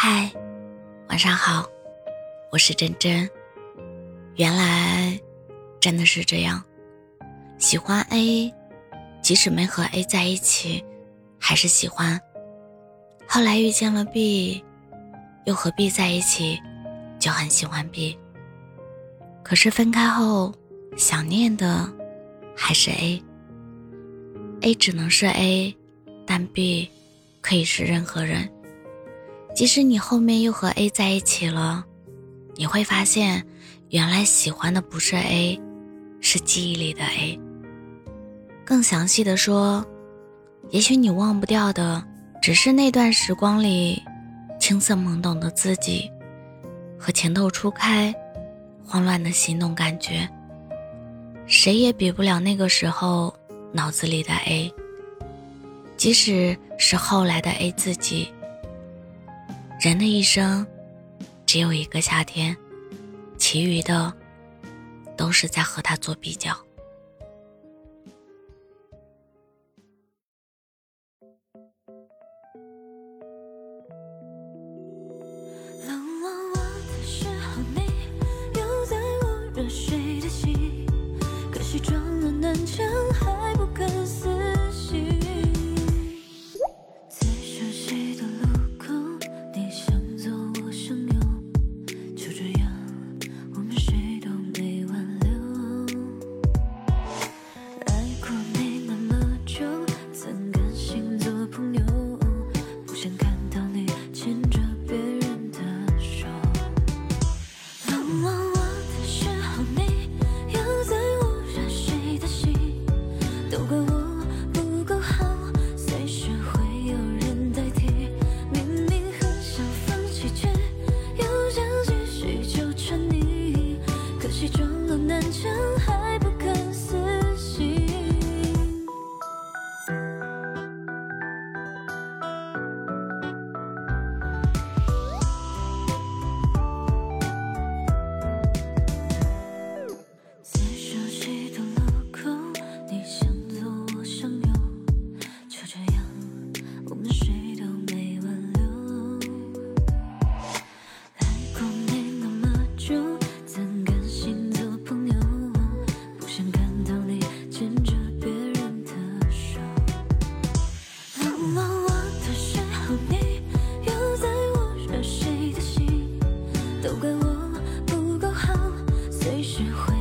嗨，晚上好，我是真真。原来真的是这样，喜欢 A，即使没和 A 在一起，还是喜欢。后来遇见了 B，又和 B 在一起，就很喜欢 B。可是分开后，想念的还是 A。A 只能是 A，但 B 可以是任何人。即使你后面又和 A 在一起了，你会发现，原来喜欢的不是 A，是记忆里的 A。更详细的说，也许你忘不掉的，只是那段时光里青涩懵懂的自己，和情窦初开、慌乱的心动感觉。谁也比不了那个时候脑子里的 A，即使是后来的 A 自己。人的一生，只有一个夏天，其余的都是在和他做比较。冷落我的时候，你又在我热睡的心，可惜撞了南墙想继续纠缠你，可只会